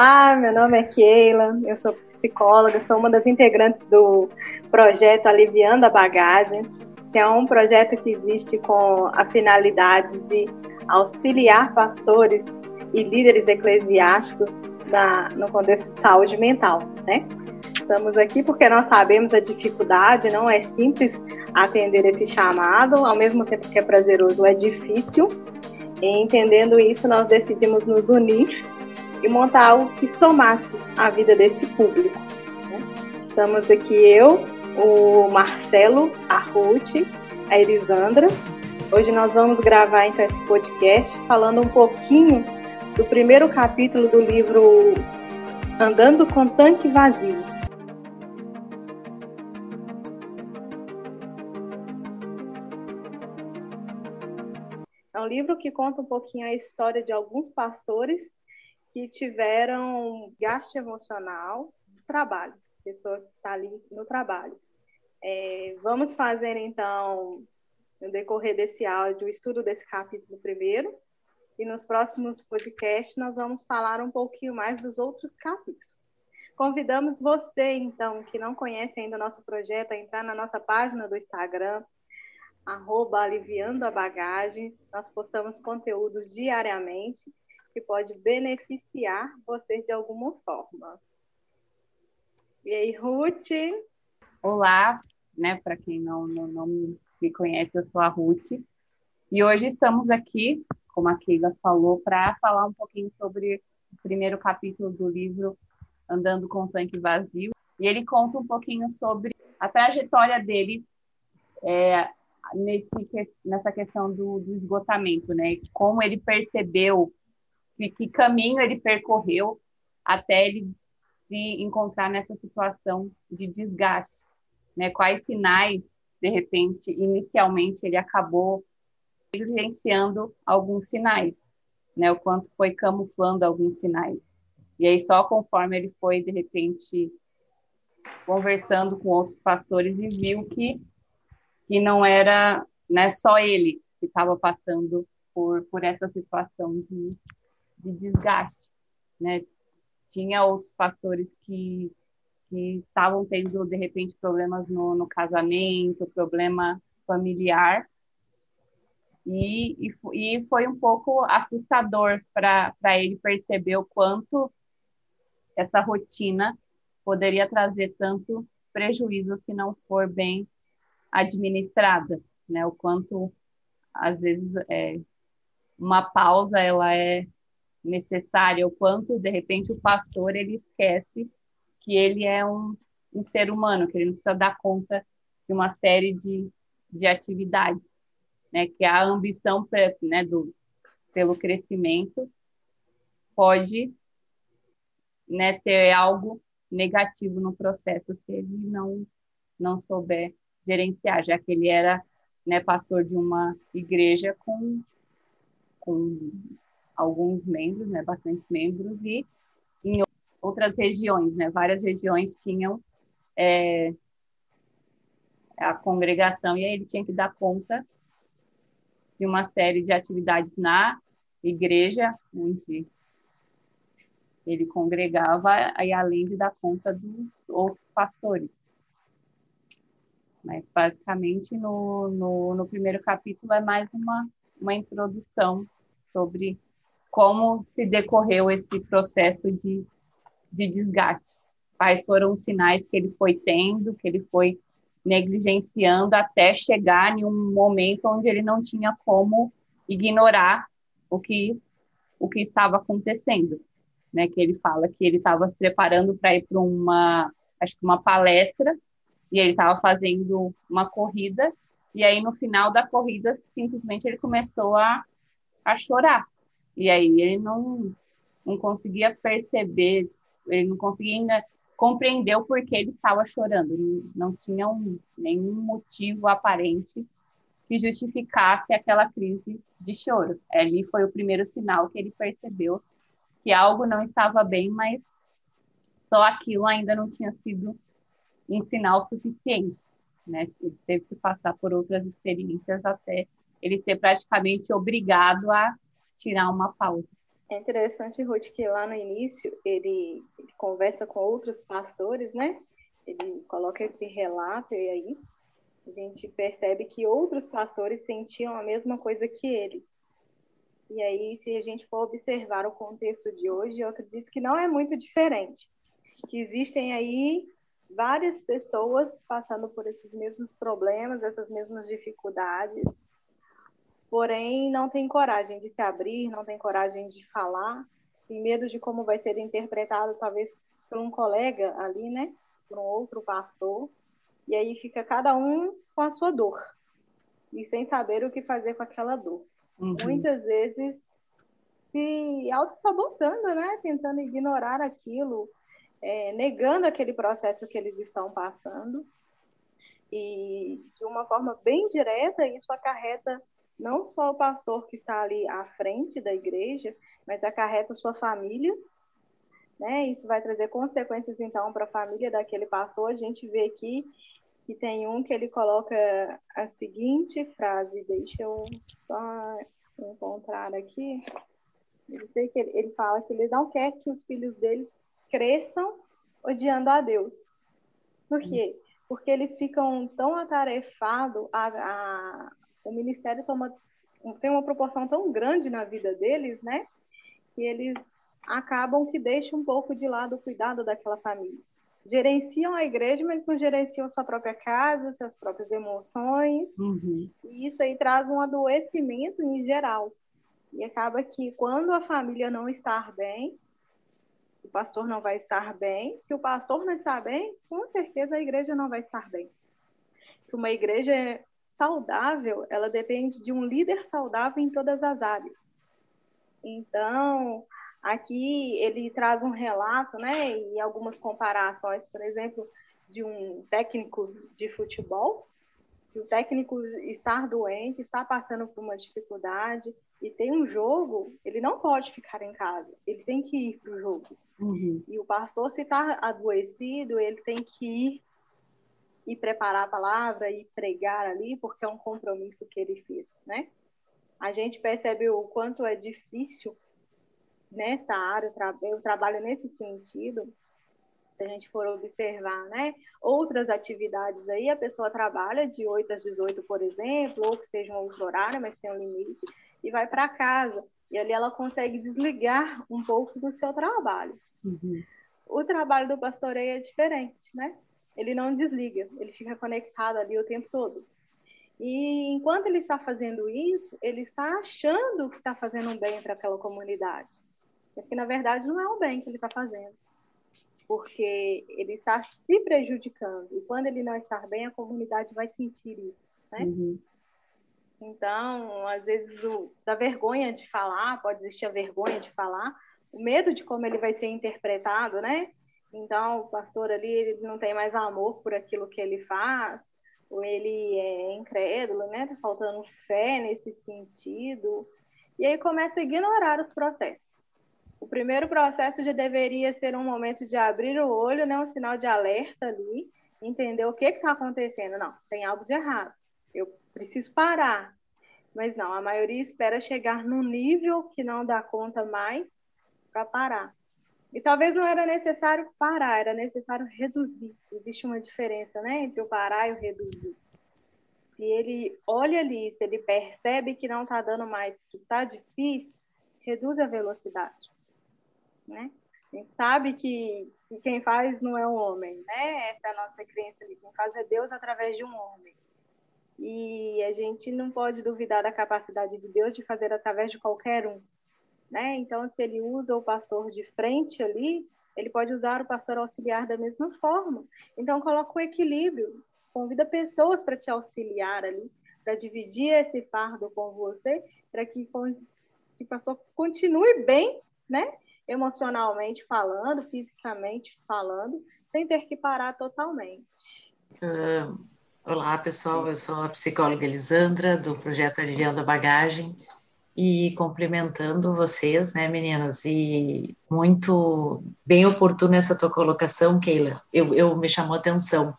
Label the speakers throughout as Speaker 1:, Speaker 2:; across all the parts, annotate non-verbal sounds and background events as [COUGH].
Speaker 1: Olá, meu nome é Keila, eu sou psicóloga, sou uma das integrantes do projeto Aliviando a Bagagem, que é um projeto que existe com a finalidade de auxiliar pastores e líderes eclesiásticos na, no contexto de saúde mental, né? Estamos aqui porque nós sabemos a dificuldade, não é simples atender esse chamado, ao mesmo tempo que é prazeroso, é difícil. E entendendo isso, nós decidimos nos unir e montar algo que somasse a vida desse público. Né? Estamos aqui eu, o Marcelo, a Ruth, a Elisandra. Hoje nós vamos gravar então esse podcast falando um pouquinho do primeiro capítulo do livro Andando com Tanque Vazio. É um livro que conta um pouquinho a história de alguns pastores que tiveram gasto emocional no trabalho, pessoa que está ali no trabalho. É, vamos fazer, então, no decorrer desse áudio, o estudo desse capítulo primeiro, e nos próximos podcasts nós vamos falar um pouquinho mais dos outros capítulos. Convidamos você, então, que não conhece ainda o nosso projeto, a entrar na nossa página do Instagram, arroba aliviando a bagagem. Nós postamos conteúdos diariamente que pode beneficiar você de alguma forma. E aí, Ruth?
Speaker 2: Olá, né? Para quem não, não, não me conhece, eu sou a Ruth. E hoje estamos aqui, como a Keila falou, para falar um pouquinho sobre o primeiro capítulo do livro Andando com o Tanque Vazio. E ele conta um pouquinho sobre a trajetória dele é, nesse, nessa questão do, do esgotamento, né? Como ele percebeu que, que caminho ele percorreu até ele se encontrar nessa situação de desgaste, né? Quais sinais, de repente, inicialmente ele acabou evidenciando alguns sinais, né? O quanto foi camuflando alguns sinais. E aí só conforme ele foi de repente conversando com outros pastores e viu que que não era, né, só ele que estava passando por por essa situação de de desgaste, né? Tinha outros pastores que, que estavam tendo, de repente, problemas no, no casamento, problema familiar, e, e, e foi um pouco assustador para ele perceber o quanto essa rotina poderia trazer tanto prejuízo se não for bem administrada, né? O quanto às vezes é, uma pausa ela é necessária, o quanto, de repente, o pastor ele esquece que ele é um, um ser humano, que ele não precisa dar conta de uma série de, de atividades, né? Que a ambição né, do, pelo crescimento pode né, ter algo negativo no processo se ele não não souber gerenciar, já que ele era né, pastor de uma igreja com, com alguns membros, né, bastantes membros, e em outras regiões, né, várias regiões tinham é, a congregação, e aí ele tinha que dar conta de uma série de atividades na igreja, onde ele congregava, e além de dar conta dos outros pastores. Mas, basicamente, no, no, no primeiro capítulo é mais uma, uma introdução sobre como se decorreu esse processo de, de desgaste. Quais foram os sinais que ele foi tendo, que ele foi negligenciando até chegar em um momento onde ele não tinha como ignorar o que o que estava acontecendo, né? Que ele fala que ele estava se preparando para ir para uma, acho que uma palestra e ele estava fazendo uma corrida e aí no final da corrida simplesmente ele começou a, a chorar e aí ele não, não conseguia perceber, ele não conseguia ainda compreender o porquê ele estava chorando. Não tinha um, nenhum motivo aparente que justificasse aquela crise de choro. Ali foi o primeiro sinal que ele percebeu que algo não estava bem, mas só aquilo ainda não tinha sido um sinal suficiente, né? Ele teve que passar por outras experiências até ele ser praticamente obrigado a tirar uma pausa.
Speaker 1: É interessante, Ruth, que lá no início ele, ele conversa com outros pastores, né? Ele coloca esse relato e aí a gente percebe que outros pastores sentiam a mesma coisa que ele. E aí, se a gente for observar o contexto de hoje, eu acredito que não é muito diferente. Que existem aí várias pessoas passando por esses mesmos problemas, essas mesmas dificuldades, porém não tem coragem de se abrir, não tem coragem de falar, tem medo de como vai ser interpretado, talvez por um colega ali, né? Por um outro pastor. E aí fica cada um com a sua dor e sem saber o que fazer com aquela dor. Uhum. Muitas vezes se auto-sabotando, né? Tentando ignorar aquilo, é, negando aquele processo que eles estão passando. E de uma forma bem direta, isso acarreta não só o pastor que está ali à frente da igreja, mas acarreta sua família. Né? Isso vai trazer consequências, então, para a família daquele pastor. A gente vê aqui que tem um que ele coloca a seguinte frase, deixa eu só encontrar aqui. Eu sei que ele, ele fala que ele não quer que os filhos deles cresçam odiando a Deus. Por quê? Porque eles ficam tão atarefados, a, a, o ministério toma, tem uma proporção tão grande na vida deles, né? Que eles acabam que deixam um pouco de lado o cuidado daquela família. Gerenciam a igreja, mas não gerenciam sua própria casa, suas próprias emoções. Uhum. E isso aí traz um adoecimento em geral. E acaba que quando a família não está bem, o pastor não vai estar bem. Se o pastor não está bem, com certeza a igreja não vai estar bem. Uma igreja saudável, ela depende de um líder saudável em todas as áreas. Então, aqui ele traz um relato, né, e algumas comparações, por exemplo, de um técnico de futebol. Se o técnico está doente, está passando por uma dificuldade, e tem um jogo, ele não pode ficar em casa, ele tem que ir para o jogo. Uhum. E o pastor, se está adoecido, ele tem que ir e preparar a palavra e pregar ali, porque é um compromisso que ele fez, né? A gente percebe o quanto é difícil nessa área, eu trabalho nesse sentido, se a gente for observar, né? Outras atividades aí, a pessoa trabalha de 8 às 18, por exemplo, ou que seja um outro horário, mas tem um limite, e vai para casa. E ali ela consegue desligar um pouco do seu trabalho. Uhum. O trabalho do pastoreio é diferente, né? Ele não desliga, ele fica conectado ali o tempo todo. E enquanto ele está fazendo isso, ele está achando que está fazendo um bem para aquela comunidade. Mas que na verdade não é um bem que ele está fazendo. Porque ele está se prejudicando. E quando ele não está bem, a comunidade vai sentir isso. Né? Uhum. Então, às vezes, o, da vergonha de falar, pode existir a vergonha de falar, o medo de como ele vai ser interpretado, né? Então, o pastor ali ele não tem mais amor por aquilo que ele faz, ou ele é incrédulo, né? Tá faltando fé nesse sentido. E aí começa a ignorar os processos. O primeiro processo já deveria ser um momento de abrir o olho, né? Um sinal de alerta ali, entender o que está acontecendo. Não, tem algo de errado. Eu preciso parar. Mas não, a maioria espera chegar no nível que não dá conta mais para parar. E talvez não era necessário parar, era necessário reduzir. Existe uma diferença, né, entre o parar e o reduzir. Se ele olha ali, se ele percebe que não está dando mais, que está difícil, reduz a velocidade, né? A gente sabe que, que quem faz não é o homem, né? Essa é a nossa crença ali. Quem faz é Deus através de um homem. E a gente não pode duvidar da capacidade de Deus de fazer através de qualquer um. Né? Então, se ele usa o pastor de frente ali, ele pode usar o pastor auxiliar da mesma forma. Então, coloca o equilíbrio, convida pessoas para te auxiliar ali, para dividir esse fardo com você, para que, que o pastor continue bem, né? Emocionalmente falando, fisicamente falando, sem ter que parar totalmente.
Speaker 3: Uh Olá, pessoal. Eu sou a psicóloga Elisandra, do projeto Aliviando a Bagagem. E complementando vocês, né, meninas? E muito bem oportuna essa tua colocação, Keila. Eu, eu me chamou atenção.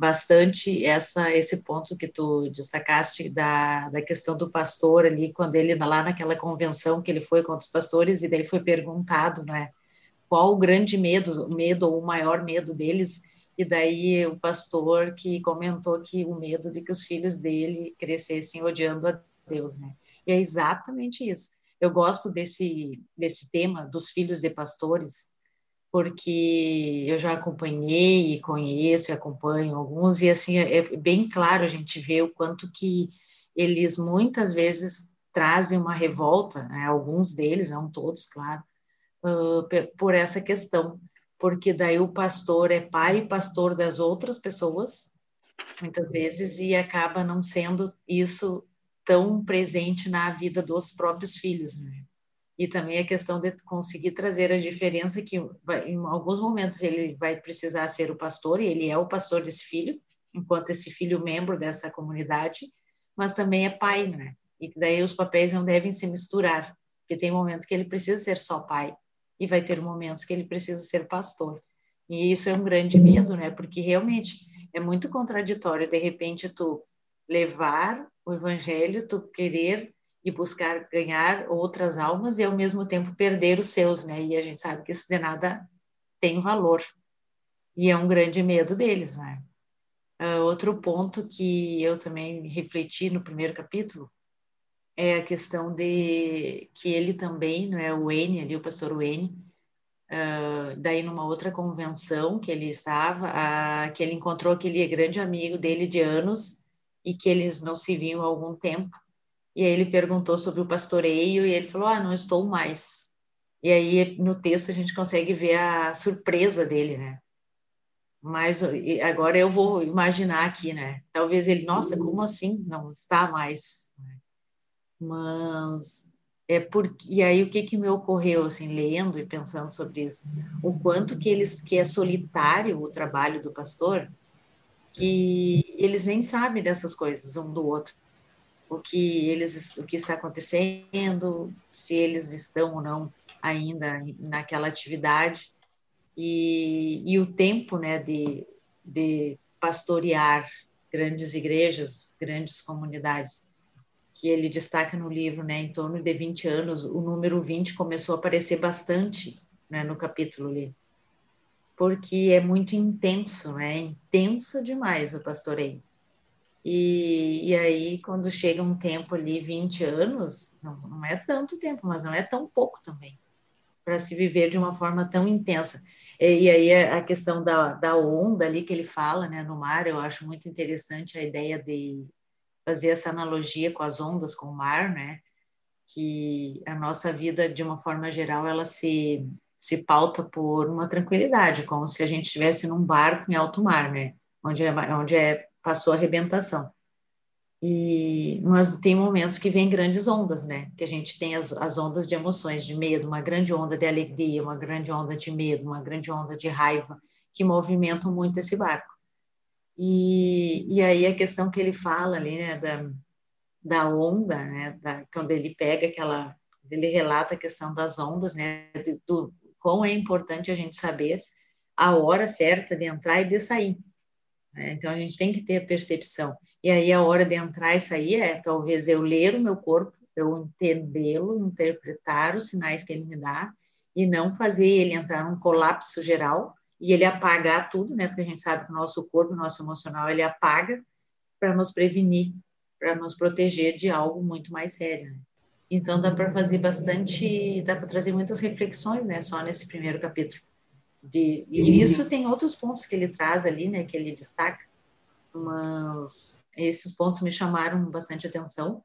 Speaker 3: bastante essa esse ponto que tu destacaste da, da questão do pastor ali quando ele lá naquela convenção que ele foi com os pastores e daí foi perguntado né qual o grande medo o medo ou o maior medo deles e daí o pastor que comentou que o medo de que os filhos dele crescessem odiando a Deus né e é exatamente isso. Eu gosto desse desse tema dos filhos de pastores porque eu já acompanhei e conheço e acompanho alguns, e assim, é, é bem claro a gente vê o quanto que eles muitas vezes trazem uma revolta, né, alguns deles, não todos, claro, uh, por essa questão, porque daí o pastor é pai e pastor das outras pessoas, muitas vezes, e acaba não sendo isso tão presente na vida dos próprios filhos, né? e também a questão de conseguir trazer a diferença que vai, em alguns momentos ele vai precisar ser o pastor e ele é o pastor desse filho, enquanto esse filho membro dessa comunidade, mas também é pai, né? E daí os papéis não devem se misturar, porque tem momentos que ele precisa ser só pai e vai ter momentos que ele precisa ser pastor. E isso é um grande medo, né? Porque realmente é muito contraditório de repente tu levar o evangelho, tu querer e buscar ganhar outras almas e ao mesmo tempo perder os seus, né? E a gente sabe que isso de nada tem valor. E é um grande medo deles, né? Uh, outro ponto que eu também refleti no primeiro capítulo é a questão de que ele também, não é o Wayne ali, o pastor Wayne, uh, daí numa outra convenção que ele estava, uh, que ele encontrou aquele grande amigo dele de anos e que eles não se viam há algum tempo e aí ele perguntou sobre o pastoreio e ele falou: Ah, não estou mais. E aí no texto a gente consegue ver a surpresa dele, né? Mas agora eu vou imaginar aqui, né? Talvez ele, nossa, como assim? Não está mais. Mas é porque e aí o que que me ocorreu assim lendo e pensando sobre isso, o quanto que eles que é solitário o trabalho do pastor, que eles nem sabem dessas coisas um do outro. O que eles o que está acontecendo, se eles estão ou não ainda naquela atividade. E, e o tempo, né, de, de pastorear grandes igrejas, grandes comunidades, que ele destaca no livro, né, em torno de 20 anos, o número 20 começou a aparecer bastante, né, no capítulo ali, porque é muito intenso, é intenso demais o pastoreio. E, e aí, quando chega um tempo ali, 20 anos, não, não é tanto tempo, mas não é tão pouco também, para se viver de uma forma tão intensa. E, e, aí, a questão da, da onda ali que ele fala, né, no mar, eu acho muito interessante a ideia de fazer essa analogia com as ondas, com o mar, né, que a nossa vida, de uma forma geral, ela se, se pauta por uma tranquilidade, como se a gente estivesse num barco em alto mar, né, onde é, onde é passou a arrebentação. E, mas tem momentos que vem grandes ondas, né? Que a gente tem as, as ondas de emoções, de medo, uma grande onda de alegria, uma grande onda de medo, uma grande onda de raiva, que movimentam muito esse barco. E, e aí a questão que ele fala ali, né, da, da onda, né, da, quando ele pega aquela, ele relata a questão das ondas, né, do quão é importante a gente saber a hora certa de entrar e de sair, né? Então a gente tem que ter a percepção. E aí a hora de entrar e sair é talvez eu ler o meu corpo, eu entendê-lo, interpretar os sinais que ele me dá e não fazer ele entrar num colapso geral e ele apagar tudo, né? Porque a gente sabe que o nosso corpo, o nosso emocional, ele apaga para nos prevenir, para nos proteger de algo muito mais sério. Né? Então dá para fazer bastante, dá para trazer muitas reflexões, né? Só nesse primeiro capítulo. De, e isso tem outros pontos que ele traz ali, né, que ele destaca, mas esses pontos me chamaram bastante atenção,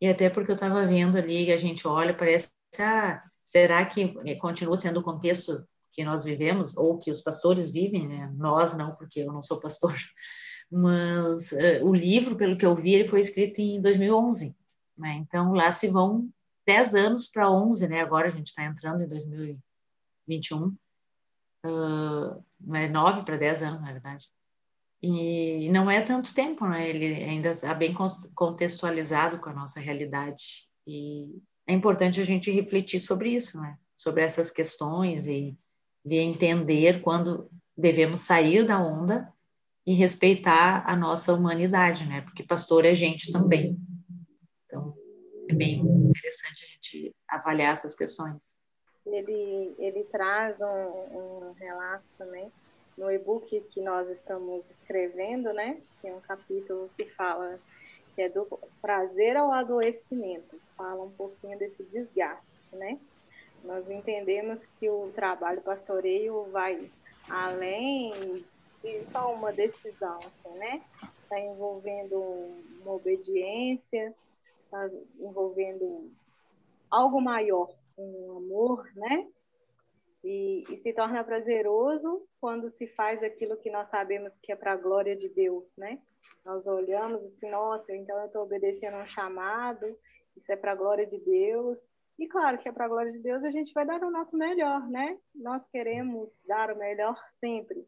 Speaker 3: e até porque eu estava vendo ali, a gente olha, parece, ah, será que continua sendo o contexto que nós vivemos, ou que os pastores vivem, né? Nós não, porque eu não sou pastor, [LAUGHS] mas uh, o livro, pelo que eu vi, ele foi escrito em 2011, né? Então lá se vão 10 anos para 11, né? Agora a gente está entrando em 2021 uh, é 9 para 10 anos, na verdade. E não é tanto tempo, né? Ele ainda está bem contextualizado com a nossa realidade. E é importante a gente refletir sobre isso, né? Sobre essas questões e de entender quando devemos sair da onda e respeitar a nossa humanidade, né? Porque pastor é gente também. É bem interessante a gente avaliar essas questões.
Speaker 1: Ele, ele traz um, um relato também no e-book que nós estamos escrevendo, né? Tem um capítulo que fala que é do prazer ao adoecimento. Fala um pouquinho desse desgaste, né? Nós entendemos que o trabalho pastoreio vai além de só uma decisão, assim, né? Está envolvendo uma obediência, está envolvendo algo maior, um amor, né? E, e, se torna prazeroso quando se faz aquilo que nós sabemos que é para a glória de Deus, né? Nós olhamos assim, nossa, então eu estou obedecendo a um chamado, isso é para a glória de Deus. E claro que é para a glória de Deus, a gente vai dar o nosso melhor, né? Nós queremos dar o melhor sempre.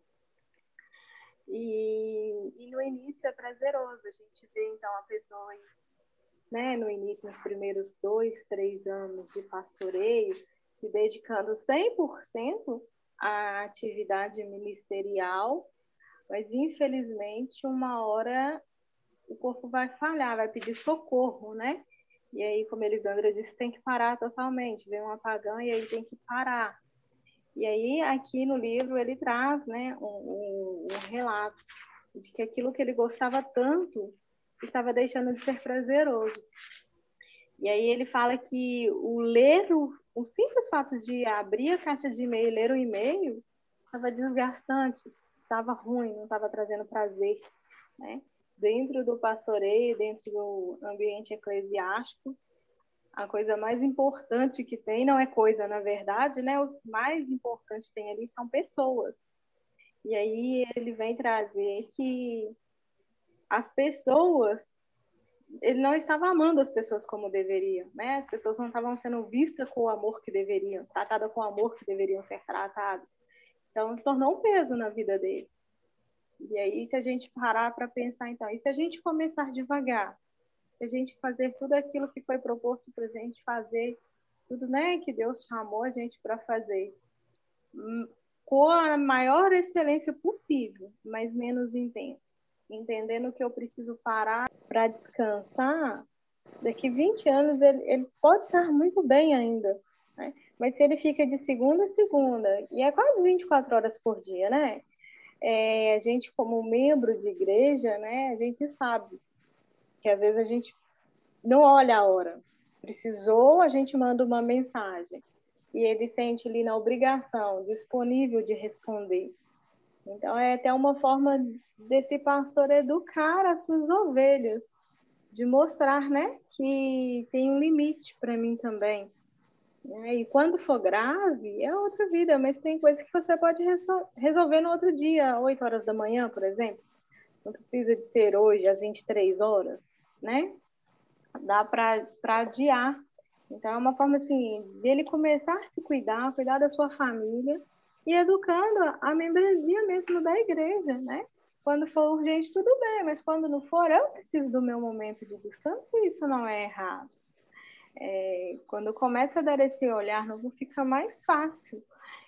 Speaker 1: E, e no início é prazeroso, a gente vê então a pessoa, né, no início, nos primeiros dois, três anos de pastoreio, se dedicando 100% à atividade ministerial, mas infelizmente uma hora o corpo vai falhar, vai pedir socorro, né? E aí, como Elisandra disse, tem que parar totalmente, vem um apagão e aí tem que parar. E aí, aqui no livro, ele traz né, um, um, um relato de que aquilo que ele gostava tanto estava deixando de ser prazeroso. E aí ele fala que o ler o, o simples fato de abrir a caixa de e-mail e ler o e-mail estava desgastante, estava ruim, não estava trazendo prazer, né? Dentro do pastoreio, dentro do ambiente eclesiástico, a coisa mais importante que tem não é coisa, na verdade, né? O mais importante que tem ali são pessoas. E aí ele vem trazer que as pessoas ele não estava amando as pessoas como deveriam, né? As pessoas não estavam sendo vistas com o amor que deveriam, tratadas com o amor que deveriam ser tratadas. Então, tornou um peso na vida dele. E aí, se a gente parar para pensar, então, e se a gente começar devagar? Se a gente fazer tudo aquilo que foi proposto para a gente fazer, tudo né, que Deus chamou a gente para fazer, hum, com a maior excelência possível, mas menos intenso entendendo que eu preciso parar para descansar, daqui 20 anos ele, ele, pode estar muito bem ainda. Né? Mas se ele fica de segunda a segunda, e é quase 24 horas por dia, né? É, a gente, como membro de igreja, né, a gente sabe que às vezes a gente não olha a hora. Precisou, a gente manda uma mensagem. E ele sente ali na obrigação, disponível de responder. Então, é até uma forma desse pastor educar as suas ovelhas, de mostrar, né, que tem um limite para mim também. Né? E quando for grave, é outra vida, mas tem coisas que você pode resolver no outro dia, 8 horas da manhã, por exemplo. Não precisa de ser hoje às 23 horas, né? Dá para adiar. Então, é uma forma assim, dele começar a se cuidar, cuidar da sua família e educando a membresia mesmo da igreja, né? Quando for urgente, tudo bem, mas quando não for, eu preciso do meu momento de descanso e isso não é errado. É, quando começa a dar esse olhar novo, fica mais fácil.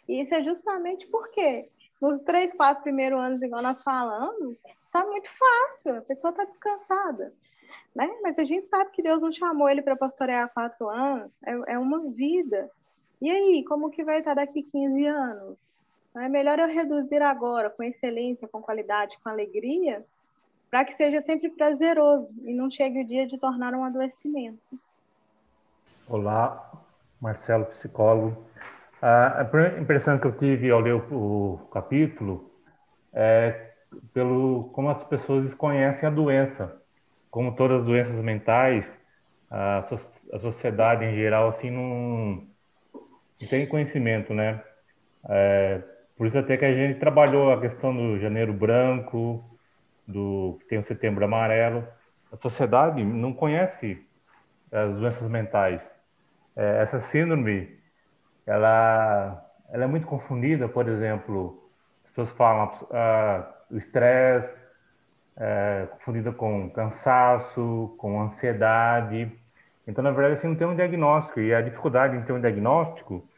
Speaker 1: E isso é justamente porque nos três, quatro primeiros anos, igual nós falamos, tá muito fácil, a pessoa está descansada. Né? Mas a gente sabe que Deus não chamou ele para pastorear quatro anos, é, é uma vida. E aí, como que vai estar daqui 15 anos? É melhor eu reduzir agora, com excelência, com qualidade, com alegria, para que seja sempre prazeroso e não chegue o dia de tornar um adoecimento.
Speaker 4: Olá, Marcelo, psicólogo. A impressão que eu tive ao ler o, capítulo é pelo como as pessoas desconhecem a doença. Como todas as doenças mentais, a sociedade em geral assim não tem conhecimento, né? É, por isso até que a gente trabalhou a questão do janeiro branco, do que tem o setembro amarelo. A sociedade não conhece as doenças mentais. É, essa síndrome, ela, ela é muito confundida, por exemplo, as pessoas falam ah, o estresse, é, confundida com cansaço, com ansiedade. Então, na verdade, assim, não tem um diagnóstico. E a dificuldade em ter um diagnóstico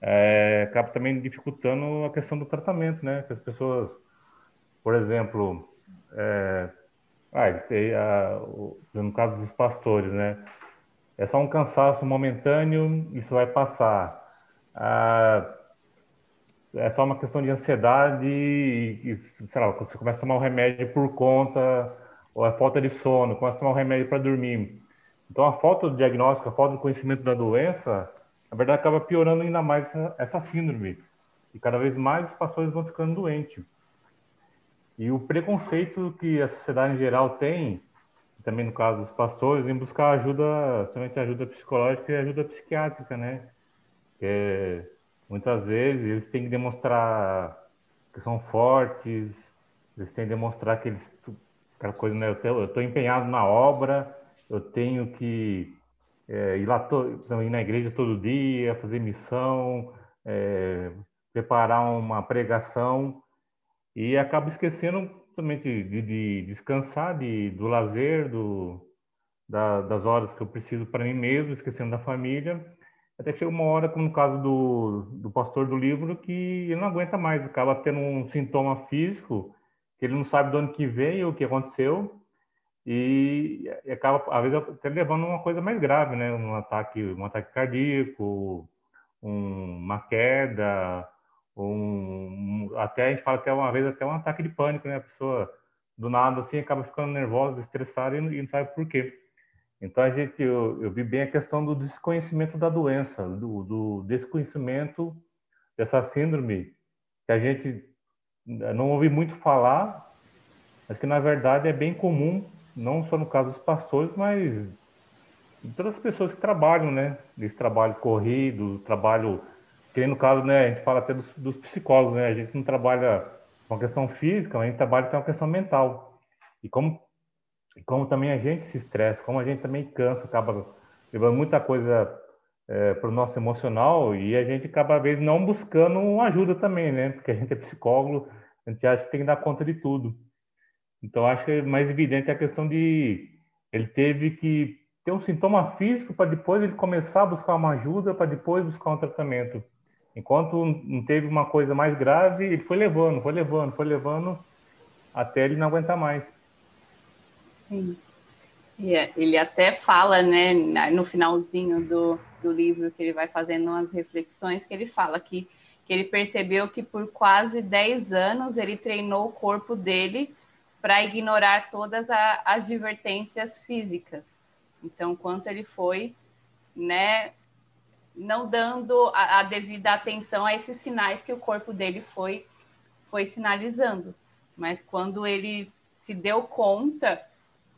Speaker 4: é, acaba também dificultando a questão do tratamento, né? Que as pessoas, por exemplo, é, ah, no caso dos pastores, né? É só um cansaço momentâneo, isso vai passar. Ah, é só uma questão de ansiedade e, sei lá, você começa a tomar um remédio por conta, ou é falta de sono, começa a tomar um remédio para dormir. Então, a falta do diagnóstico, a falta do conhecimento da doença, na verdade, acaba piorando ainda mais essa, essa síndrome. E cada vez mais os pastores vão ficando doentes. E o preconceito que a sociedade em geral tem, também no caso dos pastores, em buscar ajuda, somente ajuda psicológica e ajuda psiquiátrica, né? Que muitas vezes eles têm que demonstrar que são fortes, eles têm que demonstrar que eles, aquela coisa, né? Eu estou empenhado na obra, eu tenho que é, ir lá, to, ir na igreja todo dia, fazer missão, é, preparar uma pregação e acabo esquecendo também de, de, descansar, de, do lazer, do, da, das horas que eu preciso para mim mesmo, esquecendo da família. Até que chega uma hora, como no caso do, do pastor do livro, que ele não aguenta mais, acaba tendo um sintoma físico que ele não sabe de onde que veio, o que aconteceu, e, acaba, às vezes, até levando uma coisa mais grave, né? Um ataque, um ataque cardíaco, um, uma queda, um, até a gente fala que é uma vez até um ataque de pânico, né? A pessoa do nada assim acaba ficando nervosa, estressada e e não sabe por quê. Então a gente eu, eu, vi bem a questão do desconhecimento da doença, do, do desconhecimento dessa síndrome que a gente não ouvi muito falar, mas que na verdade é bem comum, não só no caso dos pastores, mas de todas as pessoas que trabalham, né? Desse trabalho corrido, trabalho que no caso, né, a gente fala até dos, dos psicólogos, né, a gente não trabalha com a questão física, mas a gente trabalha com a questão mental. E como, como também a gente se estressa, como a gente também cansa, acaba levando muita coisa é, para o nosso emocional e a gente acaba, às vezes, não buscando ajuda também, né? Porque a gente é psicólogo, a gente acha que tem que dar conta de tudo. Então, acho que é mais evidente a questão de ele teve que ter um sintoma físico para depois ele começar a buscar uma ajuda, para depois buscar um tratamento. Enquanto não teve uma coisa mais grave, ele foi levando, foi levando, foi levando, até ele não aguentar mais.
Speaker 2: Sim. E é, ele até fala, né, no finalzinho do, do livro, que ele vai fazendo umas reflexões, que ele fala que, que ele percebeu que por quase 10 anos ele treinou o corpo dele para ignorar todas a, as advertências físicas. Então, quanto ele foi, né, não dando a, a, devida atenção a esses sinais que o corpo dele foi, foi sinalizando. Mas quando ele se deu conta,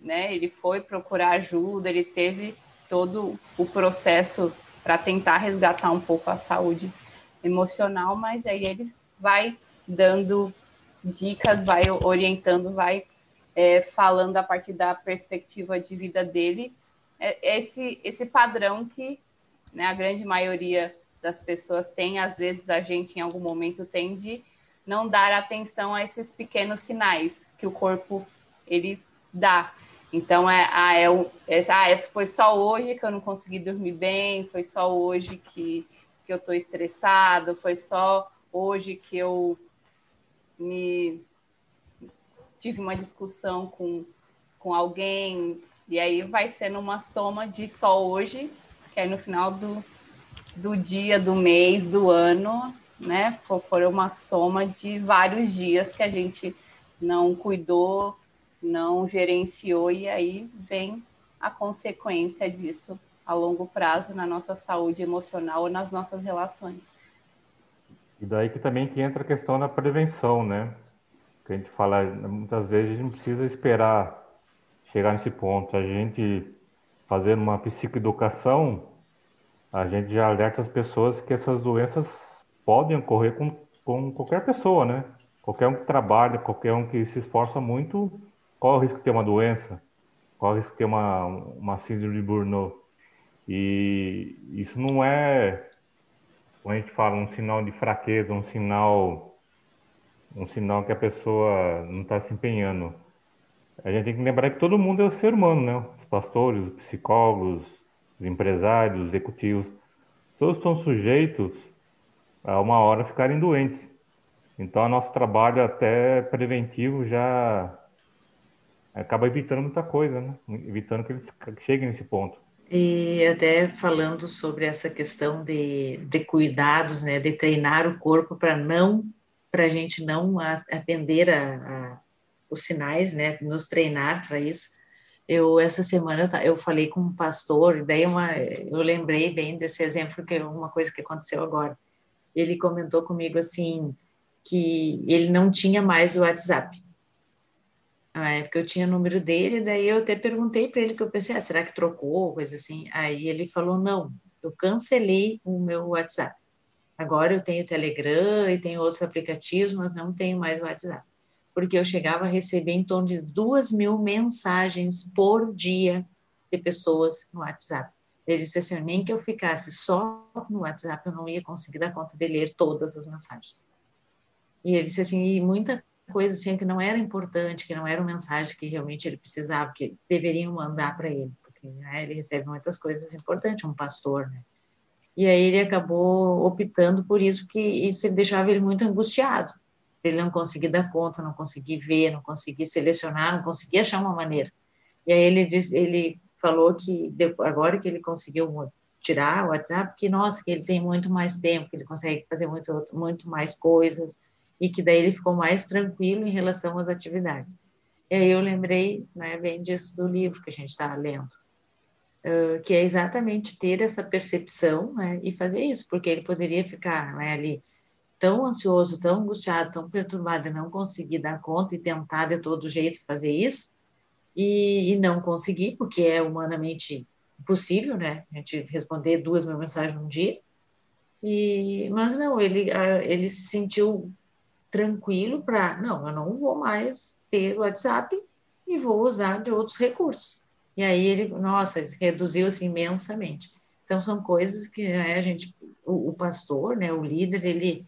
Speaker 2: né, ele foi procurar ajuda, ele teve todo o processo para tentar resgatar um pouco a saúde emocional, mas aí ele vai dando dicas, vai orientando, vai é, falando a partir da perspectiva de vida dele, é, esse, esse padrão que né? A grande maioria das pessoas tem, às vezes a gente em algum momento tem de não dar atenção a esses pequenos sinais que o corpo ele dá. Então é, ah, é, é, ah, foi só hoje que eu não consegui dormir bem, foi só hoje que, que eu estou estressado, foi só hoje que eu me tive uma discussão com, com alguém, e aí vai sendo uma soma de só hoje que aí no final do, do dia, do mês, do ano, né, foram uma soma de vários dias que a gente não cuidou, não gerenciou, e aí vem a consequência disso a longo prazo na nossa saúde emocional ou nas nossas relações.
Speaker 4: E daí que também que entra a questão da prevenção, né? Que a gente fala, muitas vezes a gente não precisa esperar chegar nesse ponto. A gente fazendo uma psicoeducação, a gente já alerta as pessoas que essas doenças podem ocorrer com, com qualquer pessoa, né? Qualquer um que trabalha, qualquer um que se esforça muito, qual é o risco de ter uma doença? Qual é o risco de ter uma, uma síndrome de Burnout? E isso não é, como a gente fala, um sinal de fraqueza, um sinal, um sinal que a pessoa não está se empenhando. A gente tem que lembrar que todo mundo é ser humano, né? pastores, os psicólogos, os empresários, os executivos, todos são sujeitos a uma hora ficarem doentes. Então, nosso trabalho até preventivo já acaba evitando muita coisa, né? Evitando que eles cheguem nesse ponto.
Speaker 3: E até falando sobre essa questão de, de cuidados, né, de treinar o corpo para não, para a gente não atender a, a, os sinais, né, nos treinar para isso. Eu essa semana eu falei com um pastor, e daí uma, eu lembrei bem desse exemplo que é uma coisa que aconteceu agora. Ele comentou comigo assim que ele não tinha mais o WhatsApp na época eu tinha o número dele, daí eu até perguntei para ele que eu pensei, ah, será que trocou, coisa assim. Aí ele falou, não, eu cancelei o meu WhatsApp. Agora eu tenho Telegram e tenho outros aplicativos, mas não tenho mais WhatsApp. Porque eu chegava a receber em torno de duas mil mensagens por dia de pessoas no WhatsApp. Ele disse assim, nem que eu ficasse só no WhatsApp, eu não ia conseguir dar conta de ler todas as mensagens. E ele disse assim, e muita coisa assim que não era importante, que não era uma mensagem que realmente ele precisava, que deveriam mandar para ele, porque né, ele recebe muitas coisas importantes, um pastor, né? E aí ele acabou optando por isso, porque isso deixava ele muito angustiado. Ele não conseguia dar conta, não conseguia ver, não conseguia selecionar, não conseguia achar uma maneira. E aí ele disse, ele falou que agora que ele conseguiu tirar o WhatsApp, que nossa, que ele tem muito mais tempo, que ele consegue fazer muito muito mais coisas e que daí ele ficou mais tranquilo em relação às atividades. E aí eu lembrei, né, bem disso do livro que a gente está lendo, uh, que é exatamente ter essa percepção né, e fazer isso, porque ele poderia ficar né, ali tão ansioso, tão angustiado, tão perturbado e não conseguir dar conta e tentar de todo jeito fazer isso, e, e não conseguir, porque é humanamente impossível, né, a gente responder duas mil mensagens num dia, e, mas não, ele, ele se sentiu tranquilo para, não, eu não vou mais ter o WhatsApp e vou usar de outros recursos. E aí ele, nossa, reduziu assim imensamente. Então são coisas que né, a gente, o, o, pastor, né, o líder, ele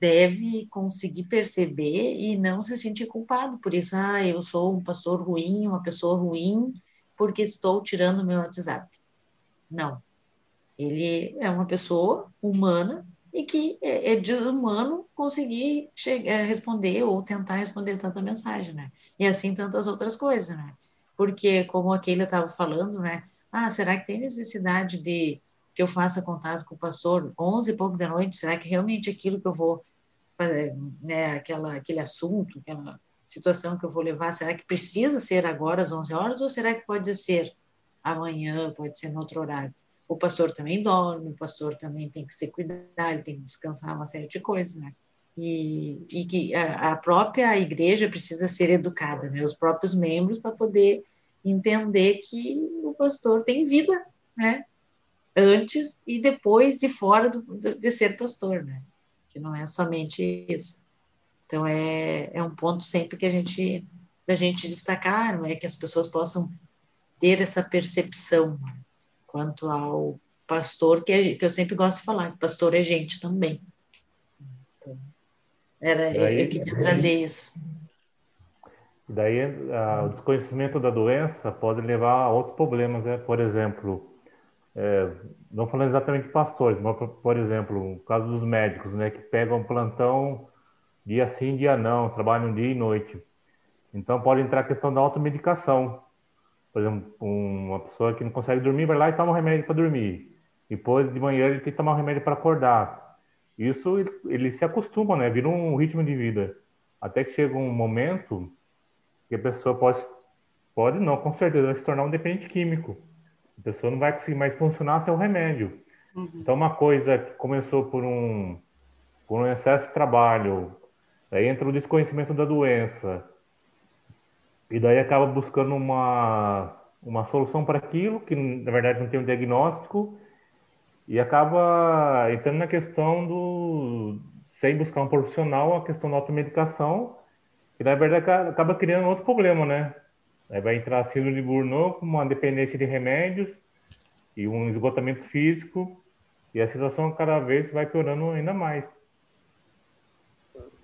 Speaker 3: deve conseguir perceber e não se sentir culpado por isso. Ah, eu sou um pastor ruim, uma pessoa ruim, porque estou tirando meu WhatsApp. Não. Ele é uma pessoa humana e que é, é desumano conseguir chegar, responder ou tentar responder tanta mensagem, né? E assim tantas outras coisas, né? Porque, como aquele estava falando, né? Ah, será que tem necessidade de que eu faça contato com o pastor 11 e pouco da noite? Será que realmente aquilo que eu vou fazer, né? Aquela, aquele assunto, aquela situação que eu vou levar, será que precisa ser agora às 11 horas ou será que pode ser amanhã, pode ser no outro horário? O pastor também dorme, o pastor também tem que se cuidar, ele tem que descansar uma série de coisas, né? E, e que a, a, própria igreja precisa ser educada, né? Os próprios membros para poder entender que o pastor tem vida, né? Antes e depois e fora do, de ser pastor, né? Que não é somente isso. Então é, é um ponto sempre que a gente da gente destacar, não é que as pessoas possam ter essa percepção. Né? Quanto ao pastor, que, é, que eu sempre gosto de falar, que pastor é gente também. Então, era, daí, eu queria trazer isso.
Speaker 4: Daí, a, o desconhecimento da doença pode levar a outros problemas, né? Por exemplo, é, não falando exatamente de pastores, mas, por exemplo, o caso dos médicos, né? Que pegam plantão dia sim, dia não, trabalham dia e noite. Então, pode entrar a questão da automedicação por exemplo, uma pessoa que não consegue dormir vai lá e toma um remédio para dormir. Depois de manhã ele tem que tomar um remédio para acordar. Isso ele, ele, se acostuma, né? Vira um ritmo de vida. Até que chega um momento que a pessoa pode, pode não, com certeza, vai se tornar um dependente químico. A pessoa não vai conseguir mais funcionar sem o remédio. Uhum. Então, uma coisa que começou por um, por um excesso de trabalho, aí entra o desconhecimento da doença, e daí acaba buscando uma, uma solução para aquilo, que na verdade não tem um diagnóstico, e acaba entrando na questão do, sem buscar um profissional, a questão da automedicação, que na verdade acaba criando outro problema, né? Aí vai entrar síndrome de Burnout uma dependência de remédios e um esgotamento físico, e a situação cada vez vai piorando ainda mais.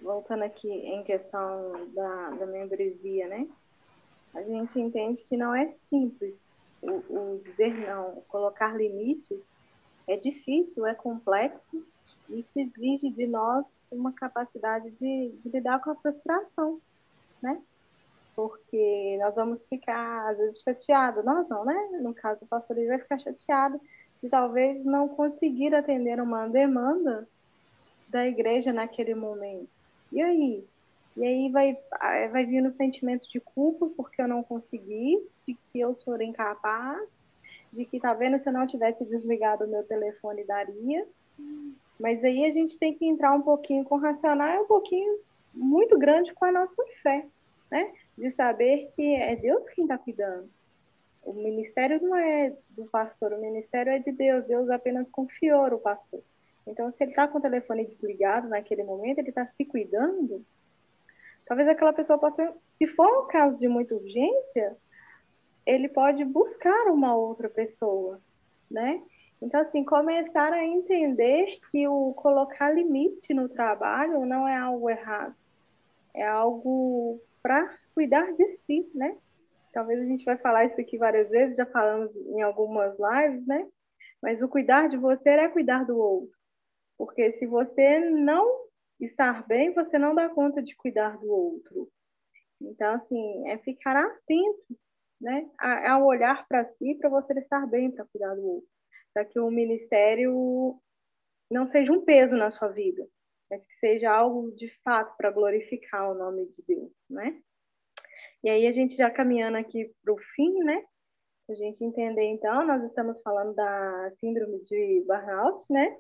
Speaker 1: Voltando aqui em questão da, da membresia, né? A gente entende que não é simples o, o dizer não, colocar limites é difícil, é complexo, isso exige de nós uma capacidade de, de lidar com a frustração, né? porque nós vamos ficar, às vezes, chateados. Nós não, né? No caso, o pastor vai ficar chateado de talvez não conseguir atender uma demanda da igreja naquele momento. E aí? E aí vai, vai vir o sentimento de culpa porque eu não consegui, de que eu sou incapaz, de que, tá vendo, se eu não tivesse desligado o meu telefone, daria. Mas aí a gente tem que entrar um pouquinho com o racional e um pouquinho muito grande com a nossa fé, né? De saber que é Deus quem está cuidando. O ministério não é do pastor, o ministério é de Deus. Deus apenas confiou o pastor. Então, se ele está com o telefone desligado naquele momento, ele está se cuidando. Talvez aquela pessoa possa, se for um caso de muita urgência, ele pode buscar uma outra pessoa, né? Então, assim, começar a entender que o colocar limite no trabalho não é algo errado, é algo para cuidar de si, né? Talvez a gente vai falar isso aqui várias vezes, já falamos em algumas lives, né? Mas o cuidar de você é cuidar do outro. Porque se você não estar bem, você não dá conta de cuidar do outro. Então, assim, é ficar atento, né? Ao olhar para si, para você estar bem para cuidar do outro. Para que o ministério não seja um peso na sua vida, mas que seja algo de fato para glorificar o nome de Deus, né? E aí a gente já caminhando aqui para o fim, né? A gente entender, então, nós estamos falando da síndrome de burnout, né?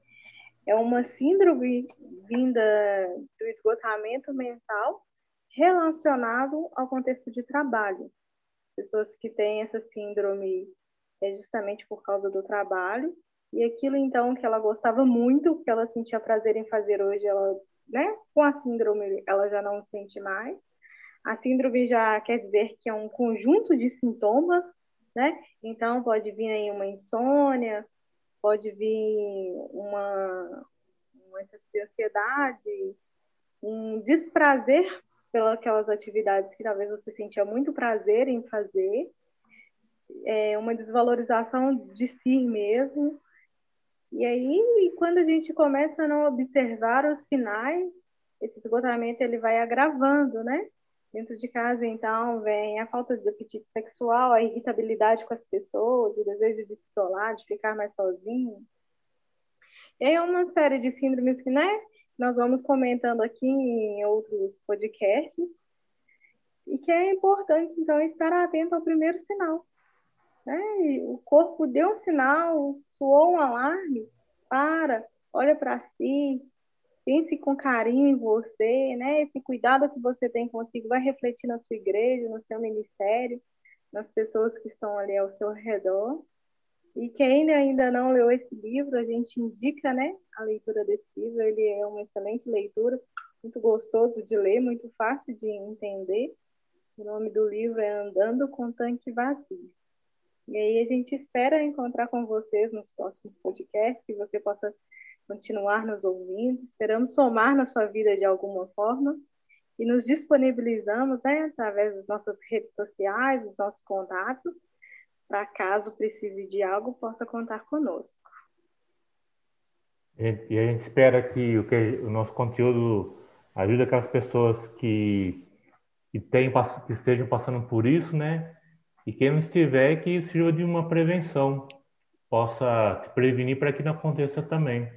Speaker 1: É uma síndrome vinda do esgotamento mental relacionado ao contexto de trabalho. Pessoas que têm essa síndrome é justamente por causa do trabalho e aquilo então que ela gostava muito, que ela sentia prazer em fazer hoje, ela, né, com a síndrome ela já não sente mais. A síndrome já quer dizer que é um conjunto de sintomas, né? Então pode vir aí uma insônia, pode vir uma, uma de ansiedade, um desprazer pelas aquelas atividades que talvez você sentia muito prazer em fazer, é uma desvalorização de si mesmo. E aí, quando a gente começa a não observar os sinais, esse esgotamento ele vai agravando, né? Dentro de casa, então, vem a falta de apetite sexual, a irritabilidade com as pessoas, o desejo de se isolar, de ficar mais sozinho. E é uma série de síndromes que, né, nós vamos comentando aqui em outros podcasts, e que é importante, então, estar atento ao primeiro sinal. Né? O corpo deu um sinal, soou um alarme, para, olha para si, pense com carinho em você, né? Esse cuidado que você tem consigo vai refletir na sua igreja, no seu ministério, nas pessoas que estão ali ao seu redor. E quem ainda não leu esse livro, a gente indica, né, a leitura desse livro. Ele é uma excelente leitura, muito gostoso de ler, muito fácil de entender. O nome do livro é Andando com Tanque Vazio. E aí a gente espera encontrar com vocês nos próximos podcasts, que você possa continuar nos ouvindo. Esperamos somar na sua vida de alguma forma e nos disponibilizamos né, através das nossas redes sociais, dos nossos contatos, para caso precise de algo, possa contar conosco.
Speaker 4: E a gente espera que o, que o nosso conteúdo ajude aquelas pessoas que, que, tem, que estejam passando por isso, né? E quem não estiver, que sirva de uma prevenção, possa se prevenir para que não aconteça também.